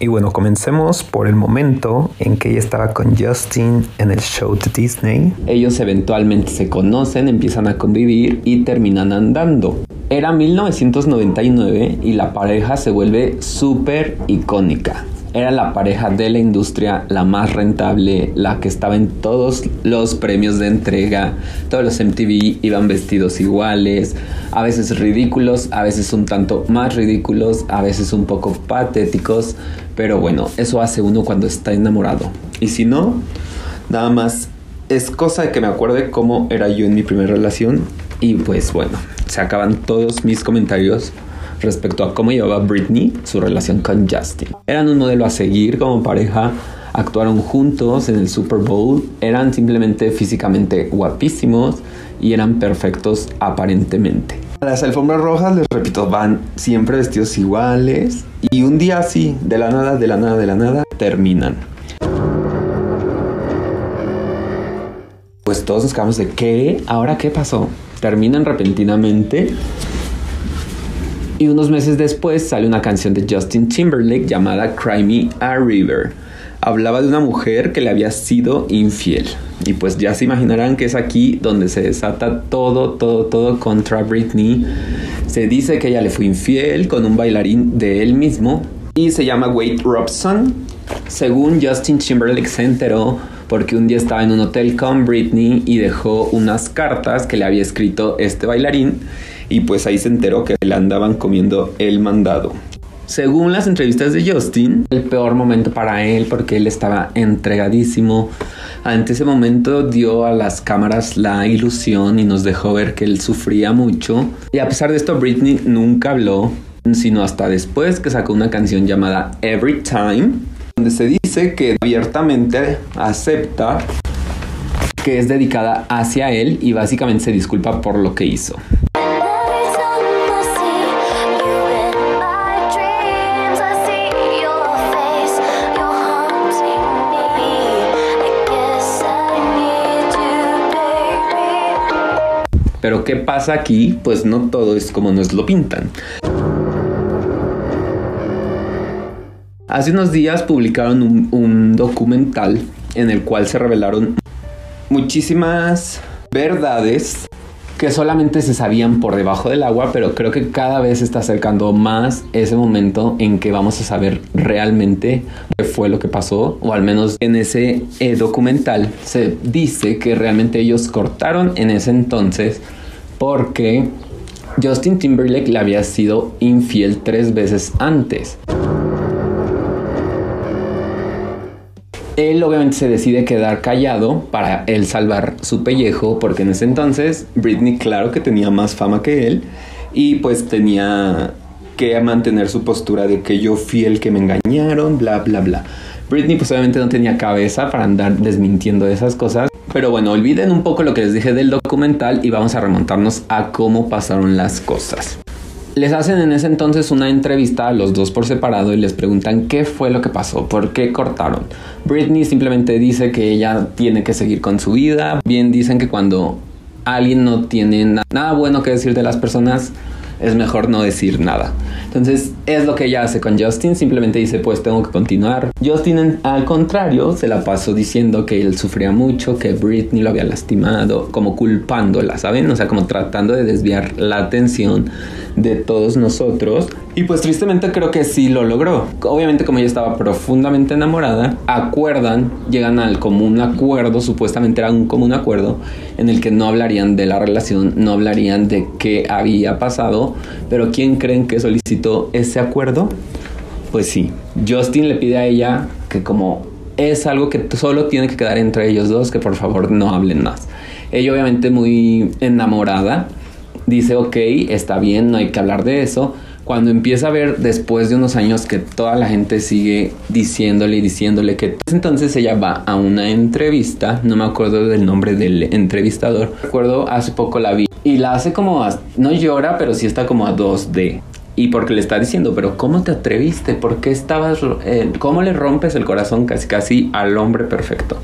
Y bueno, comencemos por el momento en que ella estaba con Justin en el show de Disney. Ellos eventualmente se conocen, empiezan a convivir y terminan andando. Era 1999 y la pareja se vuelve súper icónica. Era la pareja de la industria, la más rentable, la que estaba en todos los premios de entrega. Todos los MTV iban vestidos iguales, a veces ridículos, a veces un tanto más ridículos, a veces un poco patéticos. Pero bueno, eso hace uno cuando está enamorado. Y si no, nada más es cosa de que me acuerde cómo era yo en mi primera relación. Y pues bueno, se acaban todos mis comentarios respecto a cómo llevaba Britney su relación con Justin. Eran un modelo a seguir como pareja, actuaron juntos en el Super Bowl, eran simplemente físicamente guapísimos y eran perfectos aparentemente. Las alfombras rojas, les repito, van siempre vestidos iguales y un día así, de la nada, de la nada, de la nada, terminan. Pues todos nos quedamos de ¿qué? ¿Ahora qué pasó? Terminan repentinamente y unos meses después sale una canción de Justin Timberlake llamada Cry Me a River. Hablaba de una mujer que le había sido infiel. Y pues ya se imaginarán que es aquí donde se desata todo, todo, todo contra Britney. Se dice que ella le fue infiel con un bailarín de él mismo y se llama Wade Robson. Según Justin Timberlake se enteró porque un día estaba en un hotel con Britney y dejó unas cartas que le había escrito este bailarín y pues ahí se enteró que le andaban comiendo el mandado. Según las entrevistas de Justin, el peor momento para él porque él estaba entregadísimo. Ante ese momento dio a las cámaras la ilusión y nos dejó ver que él sufría mucho. Y a pesar de esto, Britney nunca habló, sino hasta después que sacó una canción llamada Every Time, donde se dice que abiertamente acepta que es dedicada hacia él y básicamente se disculpa por lo que hizo. Pero ¿qué pasa aquí? Pues no todo es como nos lo pintan. Hace unos días publicaron un, documental en el cual se revelaron muchísimas verdades que solamente se sabían por debajo del agua, pero creo que cada vez se está acercando más ese momento en que vamos a saber realmente qué fue lo que pasó, o al menos en ese eh, documental se dice que realmente ellos cortaron en ese entonces porque Justin Timberlake le había sido infiel tres veces antes. Él obviamente se decide quedar callado para él salvar su pellejo, porque en ese entonces Britney claro que tenía más fama que él y pues tenía que mantener su postura de que yo fiel que me engañaron, bla, bla, bla. Britney pues obviamente no tenía cabeza para andar desmintiendo esas cosas. Pero bueno, olviden un poco lo que les dije del documental y vamos a remontarnos a cómo pasaron las cosas. Les hacen en ese entonces una entrevista a los dos por separado y les preguntan qué fue lo que pasó, por qué cortaron. Britney simplemente dice que ella tiene que seguir con su vida. Bien dicen que cuando alguien no tiene nada bueno que decir de las personas, es mejor no decir nada. Entonces es lo que ella hace con Justin, simplemente dice pues tengo que continuar. Justin al contrario se la pasó diciendo que él sufría mucho, que Britney lo había lastimado, como culpándola, ¿saben? O sea, como tratando de desviar la atención de todos nosotros. Y pues tristemente creo que sí lo logró. Obviamente como ella estaba profundamente enamorada, acuerdan, llegan al común acuerdo, supuestamente era un común acuerdo, en el que no hablarían de la relación, no hablarían de qué había pasado, pero ¿quién creen que solicitó ese acuerdo? Pues sí, Justin le pide a ella que como es algo que solo tiene que quedar entre ellos dos, que por favor no hablen más. Ella obviamente muy enamorada, dice, ok, está bien, no hay que hablar de eso. Cuando empieza a ver después de unos años que toda la gente sigue diciéndole y diciéndole que entonces ella va a una entrevista, no me acuerdo del nombre del entrevistador, recuerdo hace poco la vi y la hace como, no llora, pero sí está como a 2D. Y porque le está diciendo, pero ¿cómo te atreviste? ¿Por qué estabas, eh, cómo le rompes el corazón casi casi al hombre perfecto?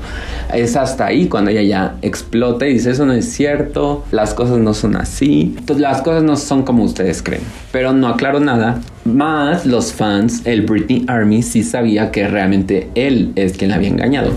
Es hasta ahí cuando ella ya explota y dice, eso no es cierto, las cosas no son así, las cosas no son como ustedes creen. Pero no aclaro nada, más los fans, el Britney Army sí sabía que realmente él es quien la había engañado.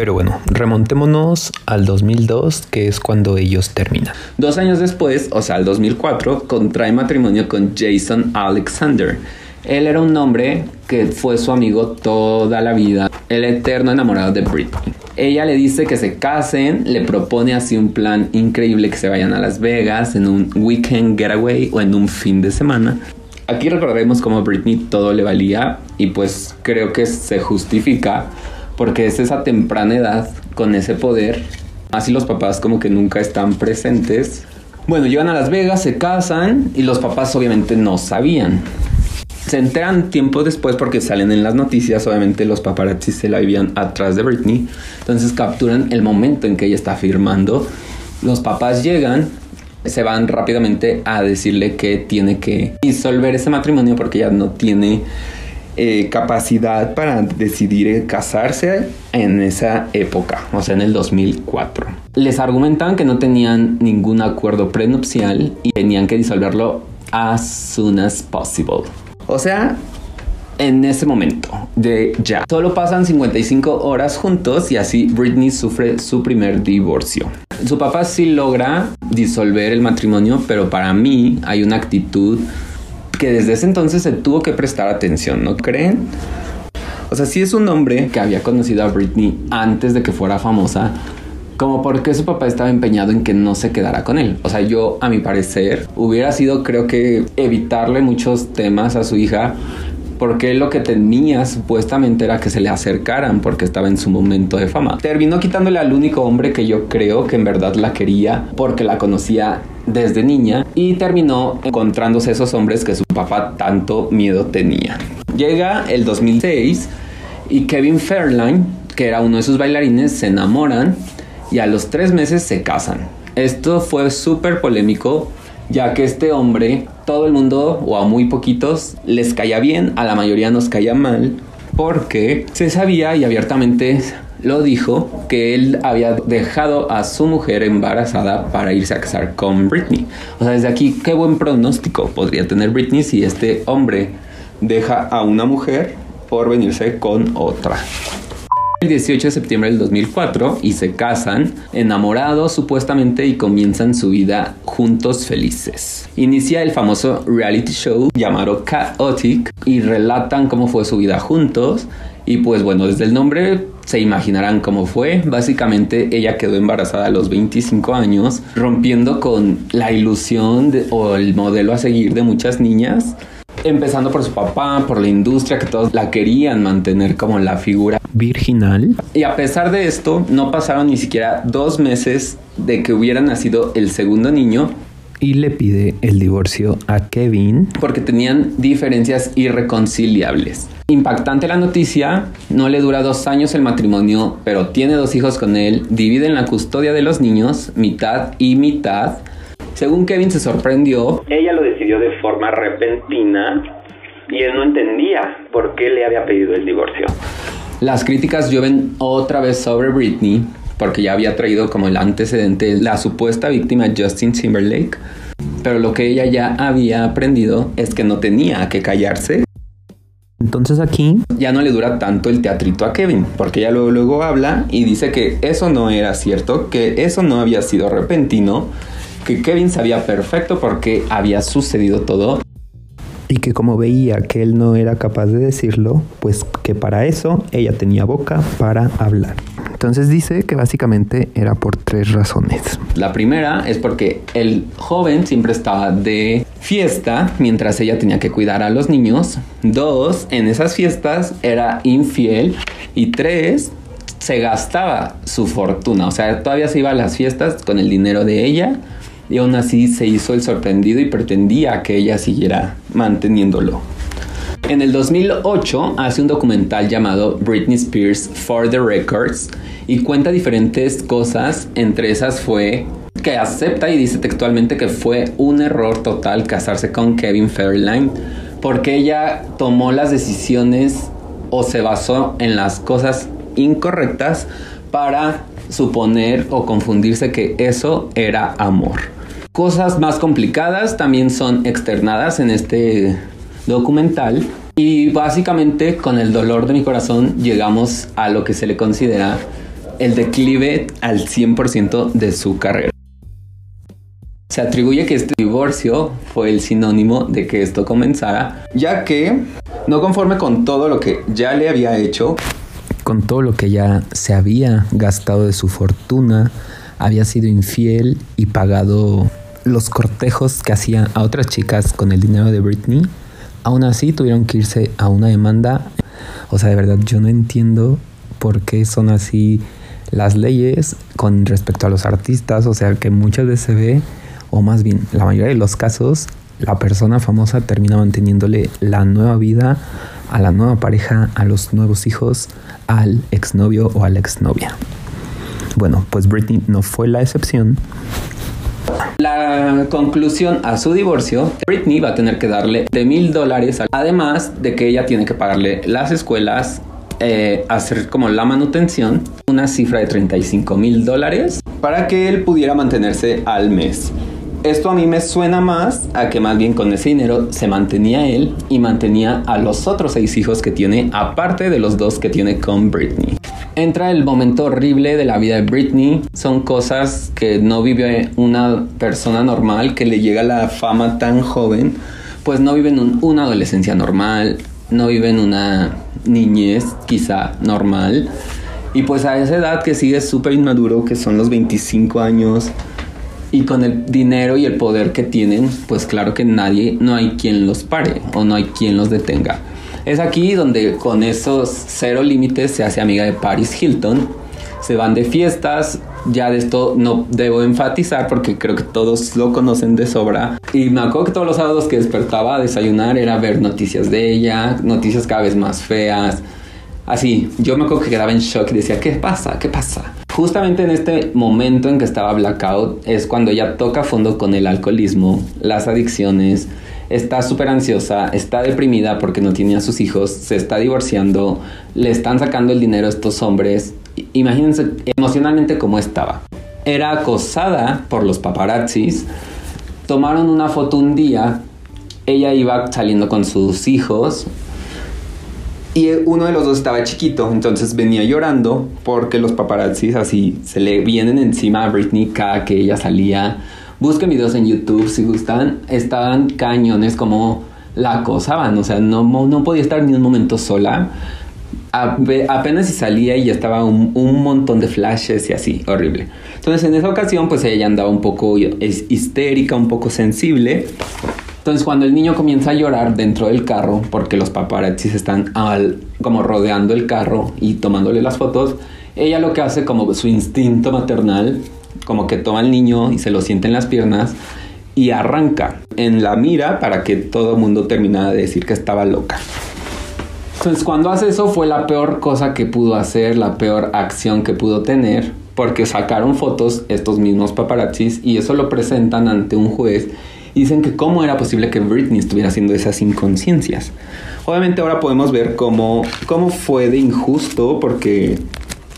Pero bueno, remontémonos al 2002, que es cuando ellos terminan. Dos años después, o sea, al 2004, contrae matrimonio con Jason Alexander. Él era un hombre que fue su amigo toda la vida, el eterno enamorado de Britney. Ella le dice que se casen, le propone así un plan increíble que se vayan a Las Vegas en un weekend getaway o en un fin de semana. Aquí recordaremos cómo Britney todo le valía y pues creo que se justifica porque es esa temprana edad con ese poder. Así los papás como que nunca están presentes. Bueno, llegan a Las Vegas, se casan y los papás obviamente no sabían. Se enteran tiempo después porque salen en las noticias, obviamente los paparazzi se la vivían atrás de Britney, entonces capturan el momento en que ella está firmando. Los papás llegan, se van rápidamente a decirle que tiene que disolver ese matrimonio porque ya no tiene eh, capacidad para decidir casarse en esa época, o sea, en el 2004. Les argumentan que no tenían ningún acuerdo prenupcial y tenían que disolverlo as soon as possible. O sea, en ese momento de ya. Solo pasan 55 horas juntos y así Britney sufre su primer divorcio. Su papá sí logra disolver el matrimonio, pero para mí hay una actitud que desde ese entonces se tuvo que prestar atención, ¿no creen? O sea, si es un hombre que había conocido a Britney antes de que fuera famosa, como porque su papá estaba empeñado en que no se quedara con él. O sea, yo a mi parecer hubiera sido creo que evitarle muchos temas a su hija porque lo que tenía supuestamente era que se le acercaran porque estaba en su momento de fama. Terminó quitándole al único hombre que yo creo que en verdad la quería porque la conocía desde niña y terminó encontrándose esos hombres que su papá tanto miedo tenía. Llega el 2006 y Kevin Fairline, que era uno de sus bailarines, se enamoran y a los tres meses se casan. Esto fue súper polémico ya que este hombre, todo el mundo, o a muy poquitos, les caía bien, a la mayoría nos caía mal, porque se sabía y abiertamente lo dijo que él había dejado a su mujer embarazada para irse a casar con Britney. O sea, desde aquí, qué buen pronóstico podría tener Britney si este hombre deja a una mujer por venirse con otra el 18 de septiembre del 2004 y se casan, enamorados supuestamente y comienzan su vida juntos felices. Inicia el famoso reality show llamado Chaotic y relatan cómo fue su vida juntos y pues bueno, desde el nombre se imaginarán cómo fue. Básicamente ella quedó embarazada a los 25 años, rompiendo con la ilusión o el modelo a seguir de muchas niñas empezando por su papá, por la industria, que todos la querían mantener como la figura virginal. Y a pesar de esto, no pasaron ni siquiera dos meses de que hubiera nacido el segundo niño. Y le pide el divorcio a Kevin. Porque tenían diferencias irreconciliables. Impactante la noticia, no le dura dos años el matrimonio, pero tiene dos hijos con él, dividen la custodia de los niños, mitad y mitad. Según Kevin se sorprendió, ella lo decidió de forma repentina y él no entendía por qué le había pedido el divorcio. Las críticas llueven otra vez sobre Britney, porque ya había traído como el antecedente la supuesta víctima Justin Timberlake, pero lo que ella ya había aprendido es que no tenía que callarse. Entonces aquí ya no le dura tanto el teatrito a Kevin, porque ella luego, luego habla y dice que eso no era cierto, que eso no había sido repentino, que Kevin sabía perfecto porque había sucedido todo y que como veía que él no era capaz de decirlo, pues que para eso ella tenía boca para hablar. Entonces dice que básicamente era por tres razones. La primera es porque el joven siempre estaba de fiesta mientras ella tenía que cuidar a los niños. Dos, en esas fiestas era infiel. Y tres, se gastaba su fortuna. O sea, todavía se iba a las fiestas con el dinero de ella y aún así se hizo el sorprendido y pretendía que ella siguiera manteniéndolo. En el 2008 hace un documental llamado Britney Spears for the Records y cuenta diferentes cosas, entre esas fue que acepta y dice textualmente que fue un error total casarse con Kevin Fairline porque ella tomó las decisiones o se basó en las cosas incorrectas para suponer o confundirse que eso era amor. Cosas más complicadas también son externadas en este documental y básicamente con el dolor de mi corazón llegamos a lo que se le considera el declive al 100% de su carrera. Se atribuye que este divorcio fue el sinónimo de que esto comenzara, ya que, no conforme con todo lo que ya le había hecho, con todo lo que ya se había gastado de su fortuna, había sido infiel y pagado los cortejos que hacía a otras chicas con el dinero de Britney, aún así tuvieron que irse a una demanda. O sea, de verdad, yo no entiendo por qué son así las leyes con respecto a los artistas. O sea, que muchas veces se ve o más bien la mayoría de los casos, la persona famosa termina manteniéndole la nueva vida a la nueva pareja, a los nuevos hijos, al exnovio o a la exnovia. Bueno, pues Britney no fue la excepción. La conclusión a su divorcio, Britney va a tener que darle de mil dólares, además de que ella tiene que pagarle las escuelas, eh, hacer como la manutención, una cifra de 35 mil dólares para que él pudiera mantenerse al mes. Esto a mí me suena más a que más bien con ese dinero se mantenía él y mantenía a los otros seis hijos que tiene, aparte de los dos que tiene con Britney. Entra el momento horrible de la vida de Britney. Son cosas que no vive una persona normal que le llega la fama tan joven. Pues no viven una adolescencia normal, no viven una niñez quizá normal. Y pues a esa edad que sigue súper inmaduro, que son los 25 años, y con el dinero y el poder que tienen, pues claro que nadie, no hay quien los pare o no hay quien los detenga. Es aquí donde con esos cero límites se hace amiga de Paris Hilton. Se van de fiestas, ya de esto no debo enfatizar porque creo que todos lo conocen de sobra. Y me acuerdo que todos los sábados que despertaba a desayunar era ver noticias de ella, noticias cada vez más feas. Así, yo me acuerdo que quedaba en shock y decía, ¿qué pasa? ¿Qué pasa? Justamente en este momento en que estaba blackout es cuando ella toca fondo con el alcoholismo, las adicciones, está súper ansiosa, está deprimida porque no tiene a sus hijos, se está divorciando, le están sacando el dinero a estos hombres. Imagínense emocionalmente cómo estaba. Era acosada por los paparazzis. Tomaron una foto un día. Ella iba saliendo con sus hijos y uno de los dos estaba chiquito, entonces venía llorando porque los paparazzis así se le vienen encima a Britney cada que ella salía. Busquen videos en YouTube si gustan. Estaban cañones como la acosaban, o sea, no, no podía estar ni un momento sola. apenas si salía y ya estaba un, un, montón de flashes y así, horrible. Entonces en esa ocasión pues ella andaba un poco histérica, un poco sensible entonces cuando el niño comienza a llorar dentro del carro, porque los paparazzis están al, como rodeando el carro y tomándole las fotos, ella lo que hace como su instinto maternal, como que toma al niño y se lo siente en las piernas y arranca en la mira para que todo el mundo terminara de decir que estaba loca. Entonces cuando hace eso fue la peor cosa que pudo hacer, la peor acción que pudo tener, porque sacaron fotos estos mismos paparazzis y eso lo presentan ante un juez dicen que cómo era posible que Britney estuviera haciendo esas inconsciencias. Obviamente ahora podemos ver cómo, cómo fue de injusto porque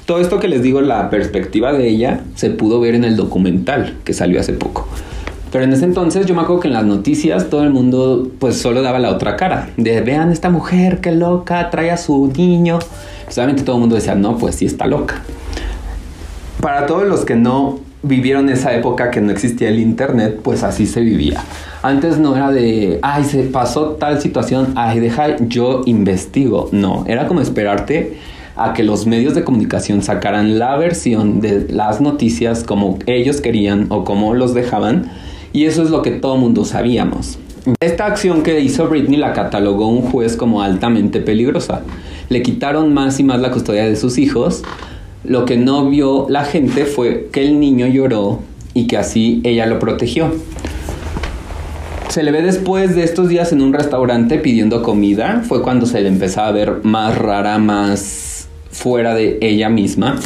todo esto que les digo, la perspectiva de ella, se pudo ver en el documental que salió hace poco. Pero en ese entonces yo me acuerdo que en las noticias todo el mundo pues solo daba la otra cara. De vean esta mujer, qué loca, trae a su niño. Pues obviamente todo el mundo decía, no, pues sí está loca. Para todos los que no vivieron esa época que no existía el internet, pues así se vivía. Antes no era de, ay, se pasó tal situación, ay, deja, yo investigo. No, era como esperarte a que los medios de comunicación sacaran la versión de las noticias como ellos querían o como los dejaban. Y eso es lo que todo mundo sabíamos. Esta acción que hizo Britney la catalogó un juez como altamente peligrosa. Le quitaron más y más la custodia de sus hijos, lo que no vio la gente fue que el niño lloró y que así ella lo protegió. Se le ve después de estos días en un restaurante pidiendo comida. Fue cuando se le empezaba a ver más rara, más fuera de ella misma.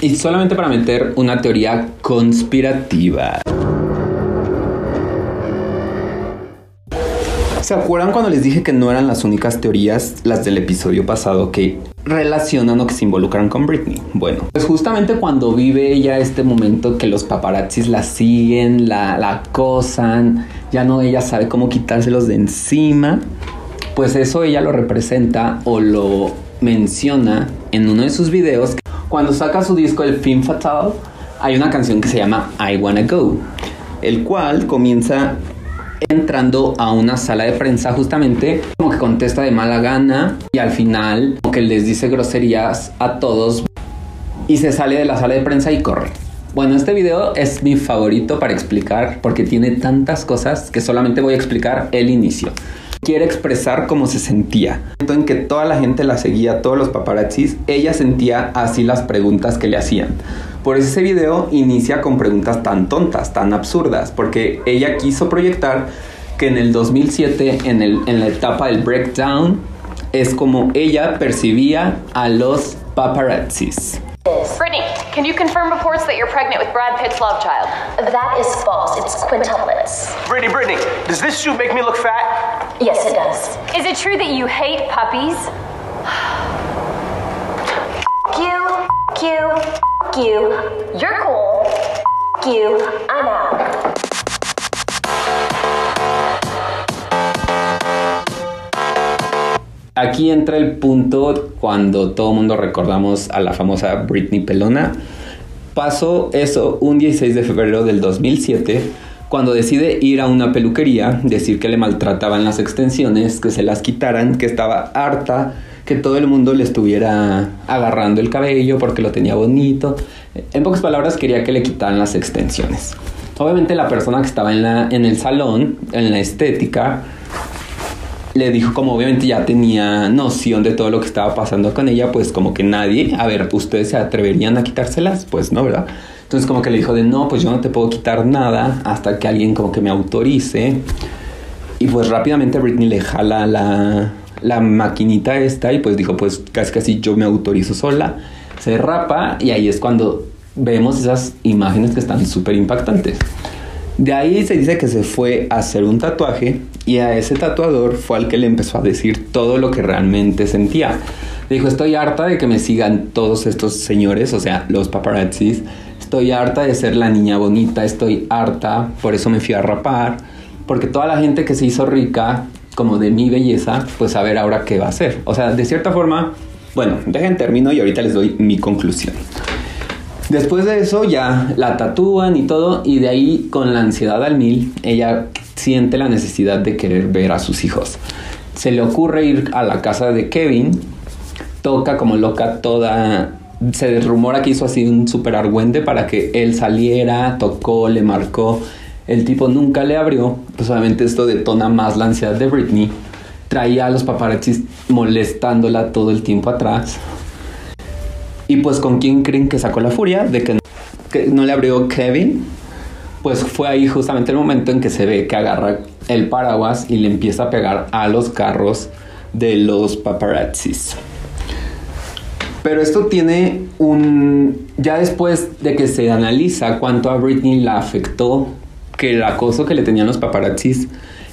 Y solamente para meter una teoría conspirativa. ¿Se acuerdan cuando les dije que no eran las únicas teorías, las del episodio pasado, que relacionan o que se involucran con Britney? Bueno, pues justamente cuando vive ella este momento que los paparazzis la siguen, la, la acosan, ya no ella sabe cómo quitárselos de encima, pues eso ella lo representa o lo menciona en uno de sus videos. Cuando saca su disco El Film Fatal, hay una canción que se llama I Wanna Go, el cual comienza entrando a una sala de prensa justamente como que contesta de mala gana y al final como que les dice groserías a todos y se sale de la sala de prensa y corre. Bueno, este video es mi favorito para explicar porque tiene tantas cosas que solamente voy a explicar el inicio. Quiere expresar cómo se sentía. En que toda la gente la seguía, todos los paparazzis, ella sentía así las preguntas que le hacían. Por eso ese video inicia con preguntas tan tontas, tan absurdas, porque ella quiso proyectar que en el 2007, en, el, en la etapa del breakdown, es como ella percibía a los paparazzis. Brittany, can you confirm reports that you're pregnant with Brad Pitt's love child? That is false. It's quintuplets. Brittany, Brittany, does this suit make me look fat? Yes, it does. Is it true that you hate puppies? F you, F you, F you. You're cool. F you. I'm out. Aquí entra el punto cuando todo el mundo recordamos a la famosa Britney Pelona. Pasó eso un 16 de febrero del 2007 cuando decide ir a una peluquería, decir que le maltrataban las extensiones, que se las quitaran, que estaba harta, que todo el mundo le estuviera agarrando el cabello porque lo tenía bonito. En pocas palabras quería que le quitaran las extensiones. Obviamente la persona que estaba en, la, en el salón, en la estética, le dijo como obviamente ya tenía noción de todo lo que estaba pasando con ella, pues como que nadie, a ver, ¿ustedes se atreverían a quitárselas? Pues no, ¿verdad? Entonces como que le dijo de no, pues yo no te puedo quitar nada hasta que alguien como que me autorice. Y pues rápidamente Britney le jala la, la maquinita esta y pues dijo pues casi casi yo me autorizo sola. Se rapa y ahí es cuando vemos esas imágenes que están súper impactantes. De ahí se dice que se fue a hacer un tatuaje y a ese tatuador fue al que le empezó a decir todo lo que realmente sentía. Le dijo, estoy harta de que me sigan todos estos señores, o sea, los paparazzis. Estoy harta de ser la niña bonita, estoy harta, por eso me fui a rapar. Porque toda la gente que se hizo rica, como de mi belleza, pues a ver ahora qué va a hacer. O sea, de cierta forma, bueno, dejen termino y ahorita les doy mi conclusión. Después de eso ya la tatúan y todo y de ahí con la ansiedad al mil ella siente la necesidad de querer ver a sus hijos. Se le ocurre ir a la casa de Kevin, toca como loca toda... Se rumora que hizo así un super argüente para que él saliera, tocó, le marcó. El tipo nunca le abrió, pues esto detona más la ansiedad de Britney. Traía a los paparazzis molestándola todo el tiempo atrás. Y pues con quién creen que sacó la furia de que, no le abrió Kevin. Pues fue ahí justamente el momento en que se ve que agarra el paraguas y le empieza a pegar a los carros de los paparazzis. Pero esto tiene un... Ya después de que se analiza cuánto a Britney la afectó, que el acoso que le tenían los paparazzis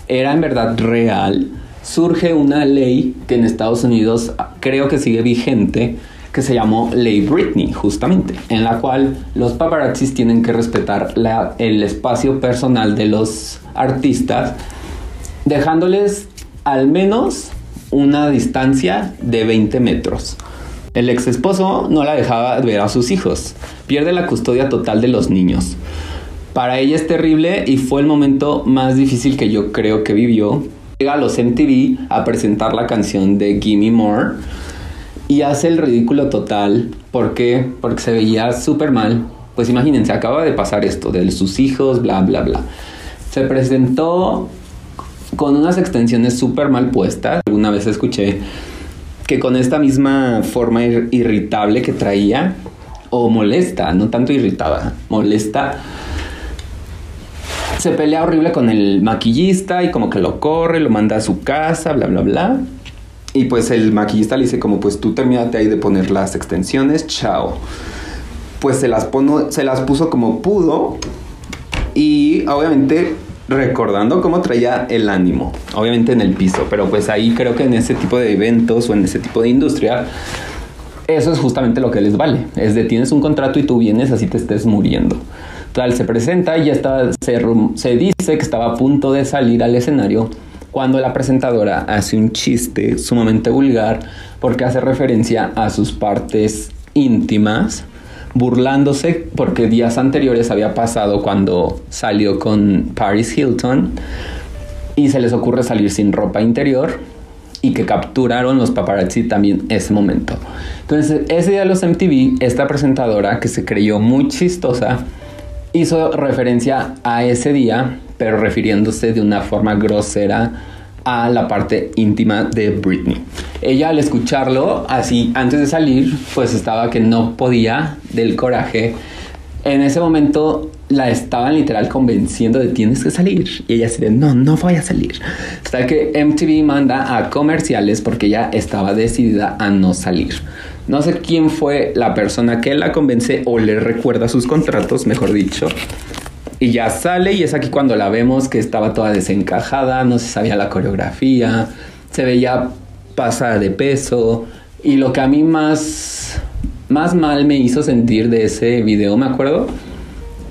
era en verdad real, surge una ley que en Estados Unidos creo que sigue vigente, que se llamó Ley Britney, justamente, en la cual los paparazzis tienen que respetar el espacio personal de los artistas, dejándoles al menos una distancia de 20 metros. El ex esposo no la dejaba ver a sus hijos, pierde la custodia total de los niños. Para ella es terrible y fue el momento más difícil que yo creo que vivió. Llega a los MTV a presentar la canción de Gimme More y hace el ridículo total. ¿Por qué? Porque se veía súper mal. Pues imagínense, acaba de pasar esto de sus hijos, bla, bla, bla. Se presentó con unas extensiones súper mal puestas. Alguna vez escuché que con esta misma forma ir irritable que traía, o molesta, no tanto irritada, molesta, se pelea horrible con el maquillista y como que lo corre, lo manda a su casa, bla, bla, bla. Y pues el maquillista le dice como pues tú terminaste ahí de poner las extensiones, chao. pues se las, pono- se las puso como pudo y obviamente recordando cómo traía el ánimo, obviamente en el piso, pero pues ahí creo que en ese tipo de eventos o en ese tipo de industria, eso es justamente lo que les vale. Es de tienes un contrato y tú vienes así te estés muriendo. Tal se presenta y ya está, se dice que estaba a punto de salir al escenario cuando la presentadora hace un chiste sumamente vulgar porque hace referencia a sus partes íntimas, burlándose porque días anteriores había pasado cuando salió con Paris Hilton y se les ocurre salir sin ropa interior y que capturaron los paparazzi también ese momento. Entonces, ese día de los MTV, esta presentadora que se creyó muy chistosa hizo referencia a ese día, pero refiriéndose de una forma grosera a la parte íntima de Britney. Ella al escucharlo, así antes de salir, pues estaba que no podía del coraje. En ese momento la estaban literal convenciendo de tienes que salir. Y ella así de no, no voy a salir. Hasta que MTV manda a comerciales porque ella estaba decidida a no salir. No sé quién fue la persona que la convence o le recuerda sus contratos, mejor dicho. Y ya sale y es aquí cuando la vemos que estaba toda desencajada, no se sabía la coreografía, se veía pasada de peso. Y lo que a mí más, más mal me hizo sentir de ese video, me acuerdo,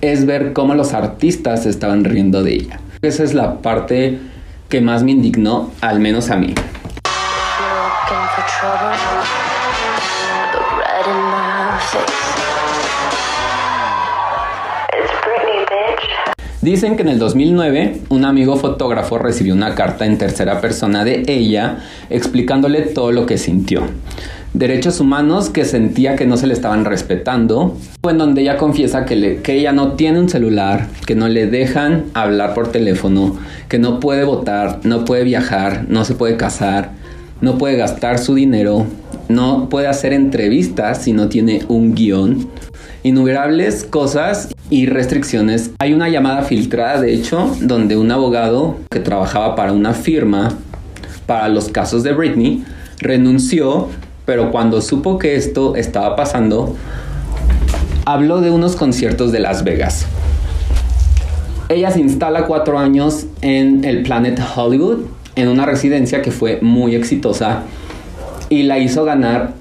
es ver cómo los artistas estaban riendo de ella. Esa es la parte que más me indignó, al menos a mí. Dicen que en el 2009 un amigo fotógrafo recibió una carta en tercera persona de ella explicándole todo lo que sintió. Derechos humanos que sentía que no se le estaban respetando, en donde ella confiesa que, que ella no tiene un celular, que no le dejan hablar por teléfono, que no puede votar, no puede viajar, no se puede casar, no puede gastar su dinero, no puede hacer entrevistas si no tiene un guion innumerables cosas y restricciones. Hay una llamada filtrada, de hecho, donde un abogado que trabajaba para una firma para los casos de Britney renunció, pero cuando supo que esto estaba pasando, habló de unos conciertos de Las Vegas. Ella se instala cuatro años en el Planet Hollywood, en una residencia que fue muy exitosa y la hizo ganar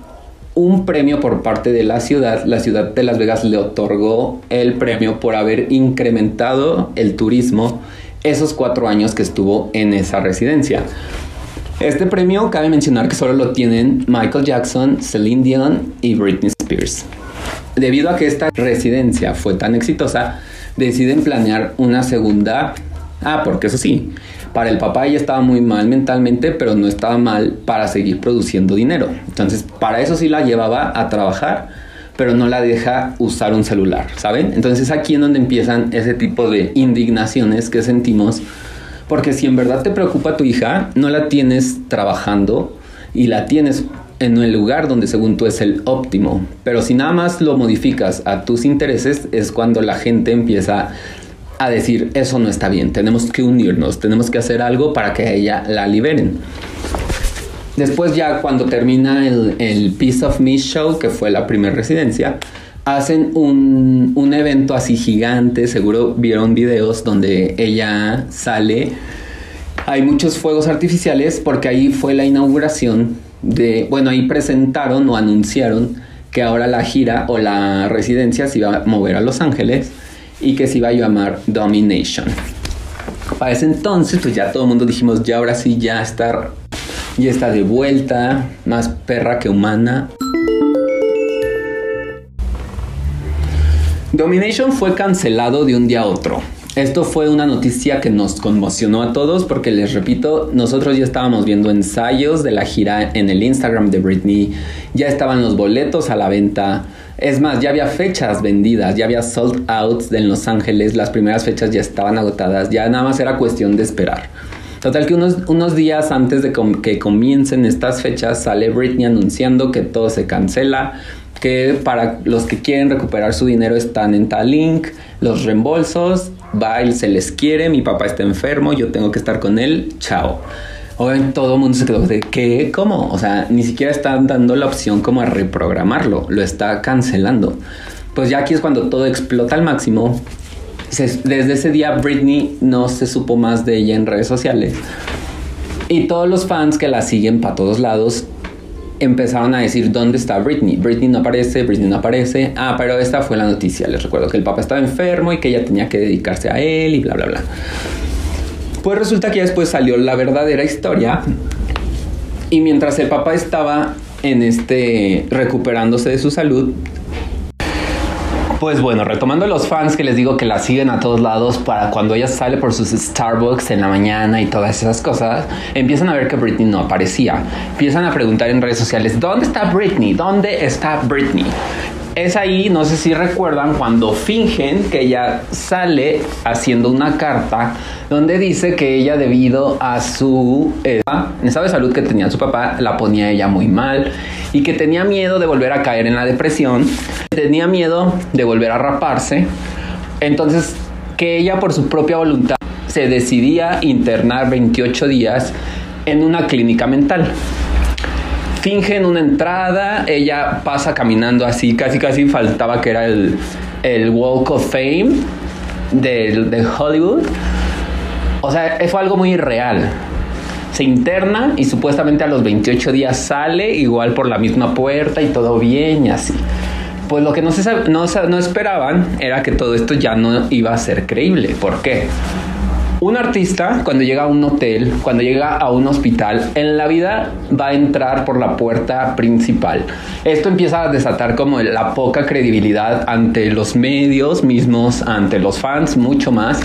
un premio por parte de la ciudad. La ciudad de Las Vegas le otorgó el premio por haber incrementado el turismo esos cuatro años que estuvo en esa residencia. Este premio cabe mencionar que solo lo tienen Michael Jackson, Celine Dion y Britney Spears. Debido a que esta residencia fue tan exitosa, deciden planear una segunda. Ah, porque eso sí, para el papá ella estaba muy mal mentalmente, pero no estaba mal para seguir produciendo dinero. Entonces, para eso sí la llevaba a trabajar, pero no la deja usar un celular, ¿saben? Entonces, aquí en donde empiezan ese tipo de indignaciones que sentimos, porque si en verdad te preocupa tu hija, no la tienes trabajando y la tienes en el lugar donde según tú es el óptimo. Pero si nada más lo modificas a tus intereses, es cuando la gente empieza a decir, eso no está bien, tenemos que unirnos, tenemos que hacer algo para que ella la liberen. Después ya cuando termina el, el Piece of Me Show, que fue la primera residencia, hacen un, un evento así gigante, seguro vieron videos donde ella sale. Hay muchos fuegos artificiales porque ahí fue la inauguración de, bueno, ahí presentaron o anunciaron que ahora la gira o la residencia se iba a mover a Los Ángeles y que se iba a llamar Domination. Para ese entonces, pues ya todo el mundo dijimos, ya ahora sí, ya está, ya está de vuelta, más perra que humana. Domination fue cancelado de un día a otro. Esto fue una noticia que nos conmocionó a todos porque les repito, nosotros ya estábamos viendo ensayos de la gira en el Instagram de Britney, ya estaban los boletos a la venta, es más, ya había fechas vendidas, ya había sold outs en Los Ángeles, las primeras fechas ya estaban agotadas, ya nada más era cuestión de esperar. Total que unos, unos días antes de que comiencen estas fechas sale Britney anunciando que todo se cancela, que para los que quieren recuperar su dinero están en tal link, los reembolsos, va, se les quiere, mi papá está enfermo, yo tengo que estar con él, chao. Obviamente todo el mundo se quedó de ¿qué? ¿Cómo? O sea, ni siquiera están dando la opción como a reprogramarlo, lo está cancelando. Pues ya aquí es cuando todo explota al máximo. Desde ese día Britney no se supo más de ella en redes sociales. Y todos los fans que la siguen para todos lados empezaron a decir, ¿dónde está Britney? Britney no aparece, Britney no aparece. Ah, pero esta fue la noticia. Les recuerdo que el papá estaba enfermo y que ella tenía que dedicarse a él y bla, bla, bla. Pues resulta que ya después salió la verdadera historia. Y mientras el papá estaba en este recuperándose de su salud, pues bueno, retomando los fans que les digo que la siguen a todos lados para cuando ella sale por sus Starbucks en la mañana y todas esas cosas, empiezan a ver que Britney no aparecía. Empiezan a preguntar en redes sociales, ¿dónde está Britney? ¿Dónde está Britney? Es ahí, no sé si recuerdan, cuando fingen que ella sale haciendo una carta donde dice que ella debido a su eh, salud que tenía su papá, la ponía ella muy mal y que tenía miedo de volver a caer en la depresión, tenía miedo de volver a raparse, entonces que ella por su propia voluntad se decidía internar 28 días en una clínica mental fingen una entrada, ella pasa caminando así, casi casi faltaba que era el, el Walk of Fame de, de Hollywood. O sea, fue algo muy irreal. Se interna y supuestamente a los 28 días sale igual por la misma puerta y todo bien y así. Pues lo que no, se, no, no esperaban era que todo esto ya no iba a ser creíble. ¿Por qué? Un artista, cuando llega a un hotel, cuando llega a un hospital, en la vida va a entrar por la puerta principal. Esto empieza a desatar como la poca credibilidad ante los medios mismos, ante los fans, mucho más.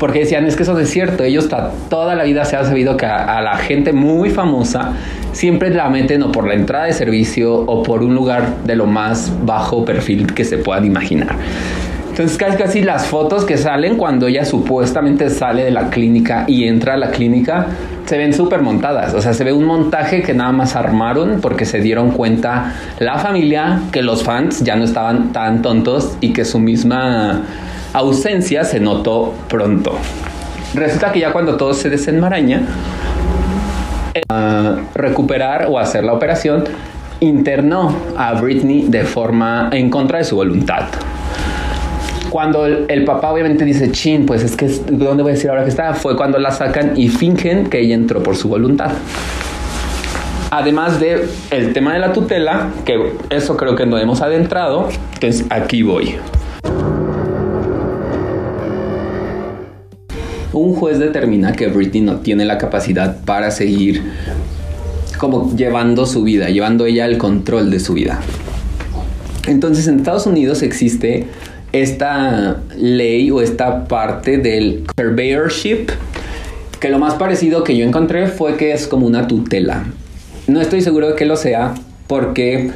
Porque decían, es que eso es cierto. Ellos toda la vida se ha sabido que a, a la gente muy famosa siempre la meten o por la entrada de servicio o por un lugar de lo más bajo perfil que se puedan imaginar. Entonces casi casi las fotos que salen cuando ella supuestamente sale de la clínica y entra a la clínica se ven súper montadas. O sea, se ve un montaje que nada más armaron porque se dieron cuenta la familia que los fans ya no estaban tan tontos y que su misma ausencia se notó pronto. Resulta que ya cuando todo se desenmaraña, a recuperar o hacer la operación, internó a Britney de forma en contra de su voluntad. Cuando el, papá obviamente dice, chin, pues es que, ¿dónde voy a decir ahora que está? Fue cuando la sacan y fingen que ella entró por su voluntad. Además de el tema de la tutela, que eso creo que no hemos adentrado, entonces aquí voy. Un juez determina que Britney no tiene la capacidad para seguir como llevando su vida, llevando ella el control de su vida. Entonces en Estados Unidos existe esta ley o esta parte del surveyorship, que lo más parecido que yo encontré fue que es como una tutela. No estoy seguro de que lo sea, porque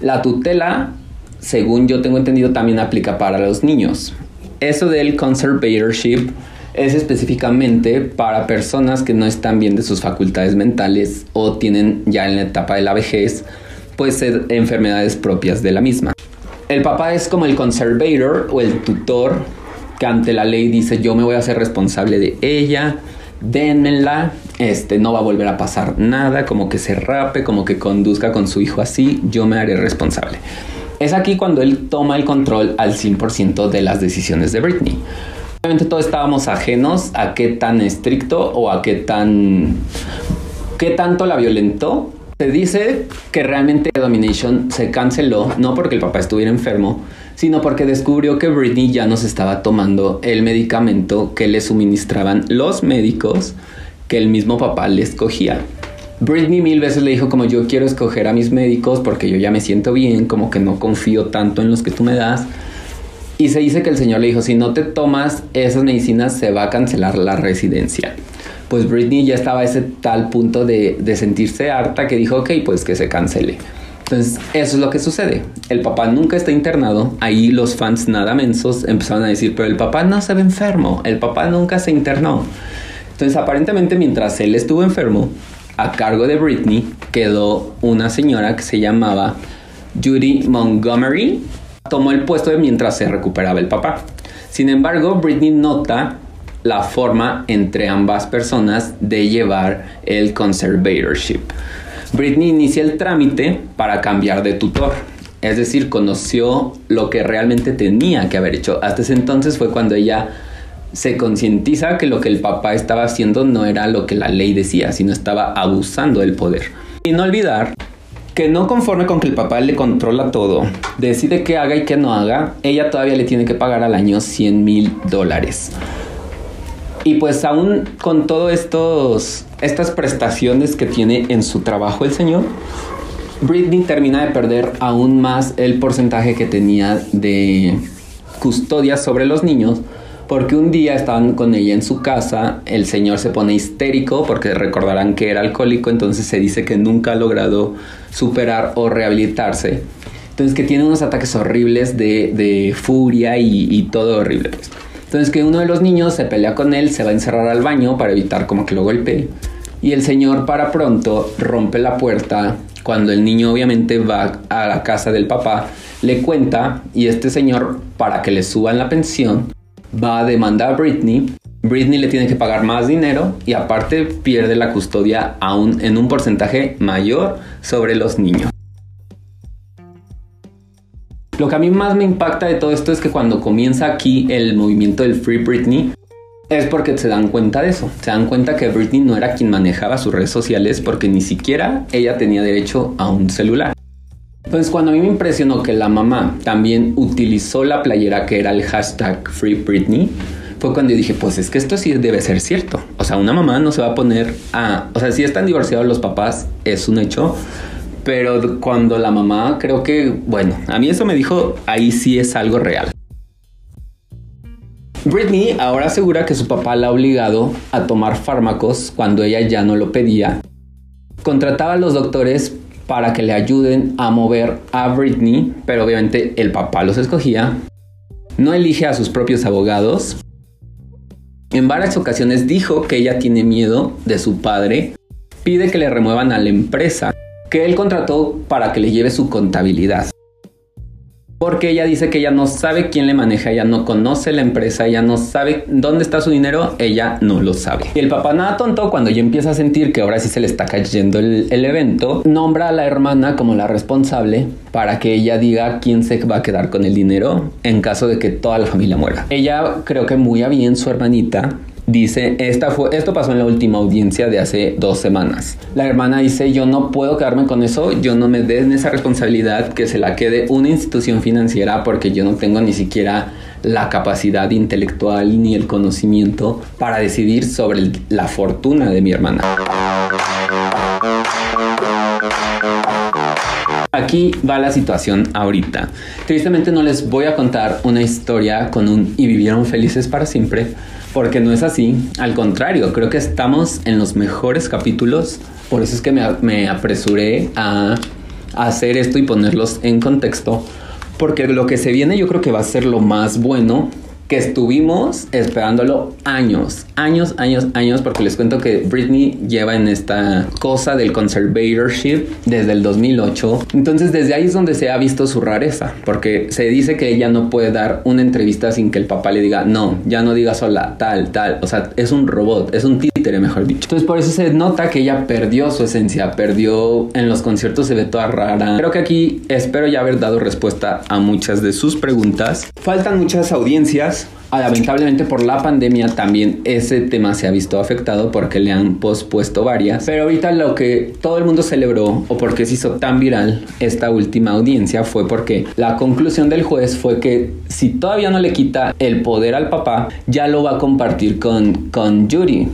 la tutela, según yo tengo entendido, también aplica para los niños. Eso del conservatorship es específicamente para personas que no están bien de sus facultades mentales o tienen ya en la etapa de la vejez, pues ser enfermedades propias de la misma. El papá es como el conservator o el tutor que ante la ley dice yo me voy a hacer responsable de ella, dénmela, este, no va a volver a pasar nada, como que se rape, como que conduzca con su hijo así, yo me haré responsable. Es aquí cuando él toma el control al 100% de las decisiones de Britney. Obviamente todos estábamos ajenos a qué tan estricto o a qué tan... qué tanto la violentó. Se dice que realmente Domination se canceló no porque el papá estuviera enfermo, sino porque descubrió que Britney ya no se estaba tomando el medicamento que le suministraban los médicos que el mismo papá le escogía. Britney mil veces le dijo como yo quiero escoger a mis médicos porque yo ya me siento bien, como que no confío tanto en los que tú me das. Y se dice que el señor le dijo, si no te tomas esas medicinas se va a cancelar la residencia. Pues Britney ya estaba a ese tal punto de, de sentirse harta que dijo, ok, pues que se cancele. Entonces, eso es lo que sucede. El papá nunca está internado. Ahí los fans nada mensos empezaron a decir, pero el papá no se ve enfermo. El papá nunca se internó. Entonces, aparentemente, mientras él estuvo enfermo, a cargo de Britney quedó una señora que se llamaba Judy Montgomery. Tomó el puesto de mientras se recuperaba el papá. Sin embargo, Britney nota la forma entre ambas personas de llevar el conservatorship. Britney inicia el trámite para cambiar de tutor. Es decir, conoció lo que realmente tenía que haber hecho. Hasta ese entonces fue cuando ella se concientiza que lo que el papá estaba haciendo no era lo que la ley decía, sino estaba abusando del poder. Y no olvidar que no conforme con que el papá le controla todo, decide qué haga y qué no haga, ella todavía le tiene que pagar al año 100 mil dólares. Y pues aún con todas estas prestaciones que tiene en su trabajo el señor, Britney termina de perder aún más el porcentaje que tenía de custodia sobre los niños porque un día estaban con ella en su casa, el señor se pone histérico porque recordarán que era alcohólico, entonces se dice que nunca ha logrado superar o rehabilitarse. Entonces que tiene unos ataques horribles de, furia y, todo horrible. Pues. Entonces que uno de los niños se pelea con él, se va a encerrar al baño para evitar como que lo golpee. Y el señor para pronto rompe la puerta cuando el niño obviamente va a la casa del papá, le cuenta y este señor para que le suban la pensión va a demandar a Britney. Britney le tiene que pagar más dinero y aparte pierde la custodia aún en un porcentaje mayor sobre los niños. Lo que a mí más me impacta de todo esto es que cuando comienza aquí el movimiento del Free Britney, es porque se dan cuenta de eso. Se dan cuenta que Britney no era quien manejaba sus redes sociales porque ni siquiera ella tenía derecho a un celular. Entonces cuando a mí me impresionó que la mamá también utilizó la playera que era el hashtag Free Britney, fue cuando dije, pues es que esto sí debe ser cierto. O sea, una mamá no se va a poner a... O sea, si están divorciados los papás, es un hecho. Pero cuando la mamá, creo que, bueno, a mí eso me dijo, ahí sí es algo real. Britney ahora asegura que su papá la ha obligado a tomar fármacos cuando ella ya no lo pedía. Contrataba a los doctores para que le ayuden a mover a Britney, pero obviamente el papá los escogía. No elige a sus propios abogados. En varias ocasiones dijo que ella tiene miedo de su padre. Pide que le remuevan a la empresa que él contrató para que le lleve su contabilidad porque ella dice que ella no sabe quién le maneja, ella no conoce la empresa, ella no sabe dónde está su dinero, ella no lo sabe. Y el papá nada tonto, cuando ya empieza a sentir que ahora sí se le está cayendo el, el evento, nombra a la hermana como la responsable para que ella diga quién se va a quedar con el dinero en caso de que toda la familia muera. Ella creo que muy bien su hermanita dice, esta fue, esto pasó en la última audiencia de hace dos semanas. La hermana dice, yo no puedo quedarme con eso, yo no me den esa responsabilidad que se la quede una institución financiera porque yo no tengo ni siquiera la capacidad intelectual ni el conocimiento para decidir sobre la fortuna de mi hermana. Aquí va la situación ahorita. Tristemente no les voy a contar una historia con un y vivieron felices para siempre, porque no es así. Al contrario, creo que estamos en los mejores capítulos. Por eso es que me, apresuré a, hacer esto y ponerlos en contexto. Porque lo que se viene yo creo que va a ser lo más bueno que estuvimos esperándolo años, años, años, años, porque les cuento que Britney lleva en esta cosa del conservatorship desde el 2008. Entonces desde ahí es donde se ha visto su rareza, porque se dice que ella no puede dar una entrevista sin que el papá le diga, no, ya no diga sola, tal, tal. O sea, es un robot, es un títere, mejor dicho. Entonces por eso se nota que ella perdió su esencia, perdió en los conciertos, se ve toda rara. Creo que aquí espero ya haber dado respuesta a muchas de sus preguntas. Faltan muchas audiencias Ah, lamentablemente por la pandemia también ese tema se ha visto afectado porque le han pospuesto varias. Pero ahorita lo que todo el mundo celebró o porque se hizo tan viral esta última audiencia fue porque la conclusión del juez fue que si todavía no le quita el poder al papá, ya lo va a compartir con, con Judy.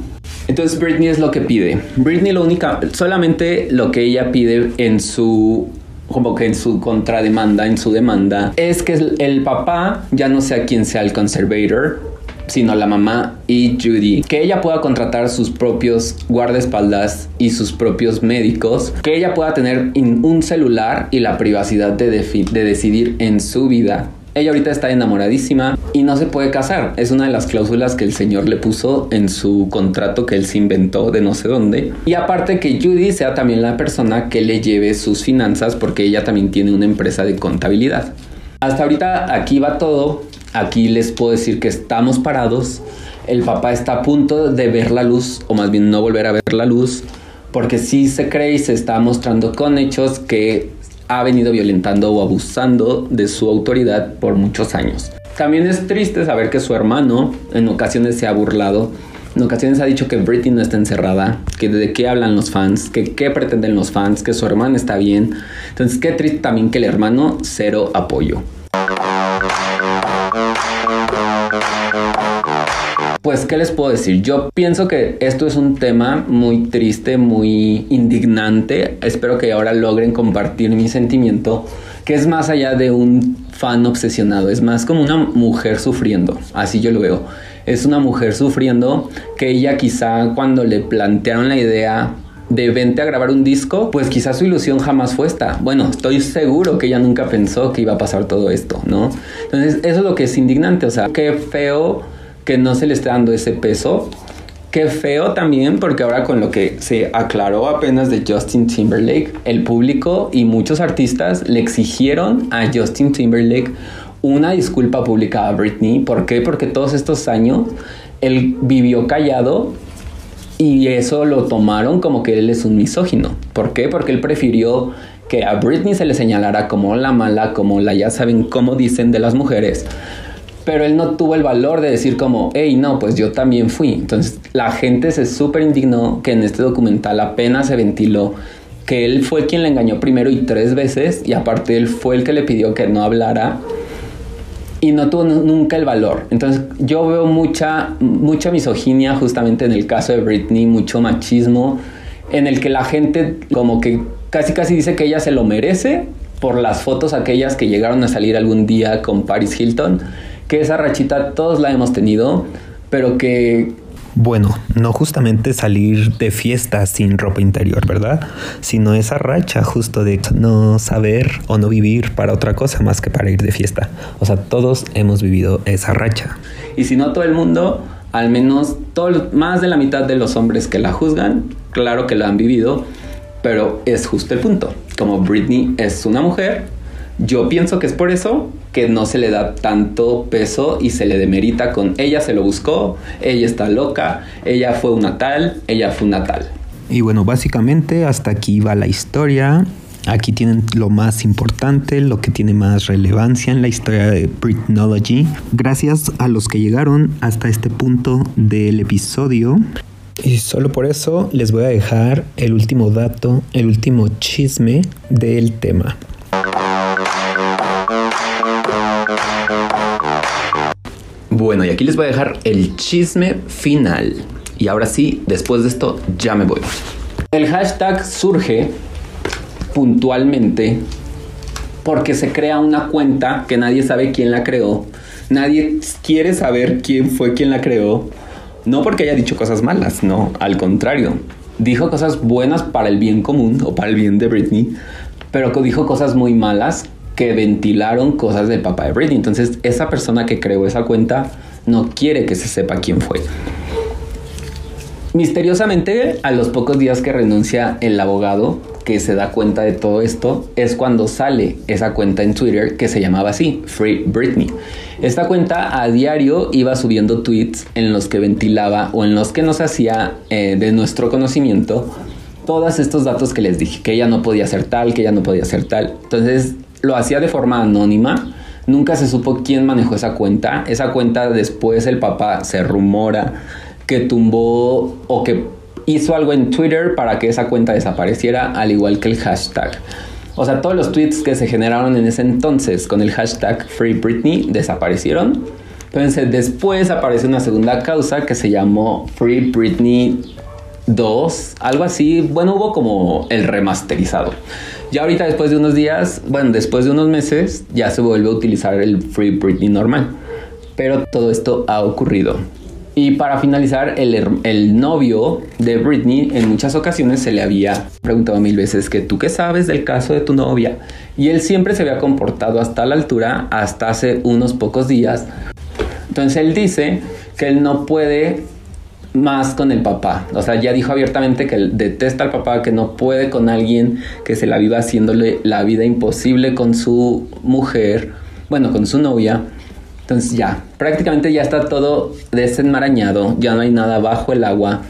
Entonces Britney es lo que pide. Britney lo única, solamente lo que ella pide en su como que en su contrademanda, en su demanda, es que el papá ya no sea quien sea el conservator, sino la mamá y Judy, que ella pueda contratar sus propios guardaespaldas y sus propios médicos, que ella pueda tener un celular y la privacidad de, de decidir en su vida ella ahorita está enamoradísima y no se puede casar. Es una de las cláusulas que el señor le puso en su contrato que él se inventó de no sé dónde. Y aparte que Judy sea también la persona que le lleve sus finanzas porque ella también tiene una empresa de contabilidad. Hasta ahorita aquí va todo. Aquí les puedo decir que estamos parados. El papá está a punto de ver la luz, o más bien no volver a ver la luz, porque sí se cree y se está mostrando con hechos que ha venido violentando o abusando de su autoridad por muchos años. También es triste saber que su hermano en ocasiones se ha burlado, en ocasiones ha dicho que Britney no está encerrada, que de qué hablan los fans, que qué pretenden los fans, que su hermana está bien. Entonces qué triste también que el hermano cero apoyo. Pues, ¿qué les puedo decir? Yo pienso que esto es un tema muy triste, muy indignante. Espero que ahora logren compartir mi sentimiento, que es más allá de un fan obsesionado, es más como una mujer sufriendo, así yo lo veo. Es una mujer sufriendo que ella quizá cuando le plantearon la idea de vente a grabar un disco, pues quizás su ilusión jamás fue esta. Bueno, estoy seguro que ella nunca pensó que iba a pasar todo esto, ¿no? Entonces, eso es lo que es indignante, o sea, qué feo que no se le esté dando ese peso. Qué feo también, porque ahora con lo que se aclaró apenas de Justin Timberlake, el público y muchos artistas le exigieron a Justin Timberlake una disculpa pública a Britney. ¿Por qué? Porque todos estos años él vivió callado y eso lo tomaron como que él es un misógino. ¿Por qué? Porque él prefirió que a Britney se le señalara como la mala, como la ya saben cómo dicen de las mujeres, pero él no tuvo el valor de decir como, hey, no, pues yo también fui. Entonces la gente se súper indignó que en este documental apenas se ventiló que él fue quien le engañó primero y tres veces y aparte él fue el que le pidió que no hablara y no tuvo nunca el valor. Entonces yo veo mucha, mucha misoginia justamente en el caso de Britney, mucho machismo, en el que la gente como que casi casi dice que ella se lo merece por las fotos aquellas que llegaron a salir algún día con Paris Hilton que esa rachita todos la hemos tenido, pero que... Bueno, no justamente salir de fiesta sin ropa interior, ¿verdad? Sino esa racha justo de no saber o no vivir para otra cosa más que para ir de fiesta. O sea, todos hemos vivido esa racha. Y si no todo el mundo, al menos todo, más de la mitad de los hombres que la juzgan, claro que lo han vivido, pero es justo el punto. Como Britney es una mujer, yo pienso que es por eso que no se le da tanto peso y se le demerita con ella se lo buscó, ella está loca, ella fue una tal, ella fue una tal. Y bueno, básicamente hasta aquí va la historia. Aquí tienen lo más importante, lo que tiene más relevancia en la historia de Britnology. Gracias a los que llegaron hasta este punto del episodio. Y solo por eso les voy a dejar el último dato, el último chisme del tema. Bueno, y aquí les voy a dejar el chisme final. Y ahora sí, después de esto, ya me voy. El hashtag surge puntualmente porque se crea una cuenta que nadie sabe quién la creó. Nadie quiere saber quién fue quien la creó. No porque haya dicho cosas malas, no, al contrario. Dijo cosas buenas para el bien común o para el bien de Britney, pero dijo cosas muy malas que ventilaron cosas del papá de Britney. Entonces, esa persona que creó esa cuenta no quiere que se sepa quién fue. Misteriosamente, a los pocos días que renuncia el abogado que se da cuenta de todo esto, es cuando sale esa cuenta en Twitter que se llamaba así, Free Britney. Esta cuenta a diario iba subiendo tweets en los que ventilaba o en los que nos hacía eh, de nuestro conocimiento todos estos datos que les dije, que ella no podía ser tal, que ella no podía ser tal. Entonces, lo hacía de forma anónima. Nunca se supo quién manejó esa cuenta. Esa cuenta después el papá se rumora que tumbó o que hizo algo en Twitter para que esa cuenta desapareciera, al igual que el hashtag. O sea, todos los tweets que se generaron en ese entonces con el hashtag Free Britney desaparecieron. Entonces después apareció una segunda causa que se llamó Free Britney 2, algo así. Bueno, hubo como el remasterizado. Ya ahorita después de unos días, bueno, después de unos meses, ya se vuelve a utilizar el Free Britney normal. Pero todo esto ha ocurrido. Y para finalizar, el, el, novio de Britney en muchas ocasiones se le había preguntado mil veces que tú qué sabes del caso de tu novia. Y él siempre se había comportado hasta la altura, hasta hace unos pocos días. Entonces él dice que él no puede más con el papá. O sea, ya dijo abiertamente que detesta al papá, que no puede con alguien que se la viva haciéndole la vida imposible con su mujer, bueno, con su novia. Entonces ya, prácticamente ya está todo desenmarañado, ya no hay nada bajo el agua.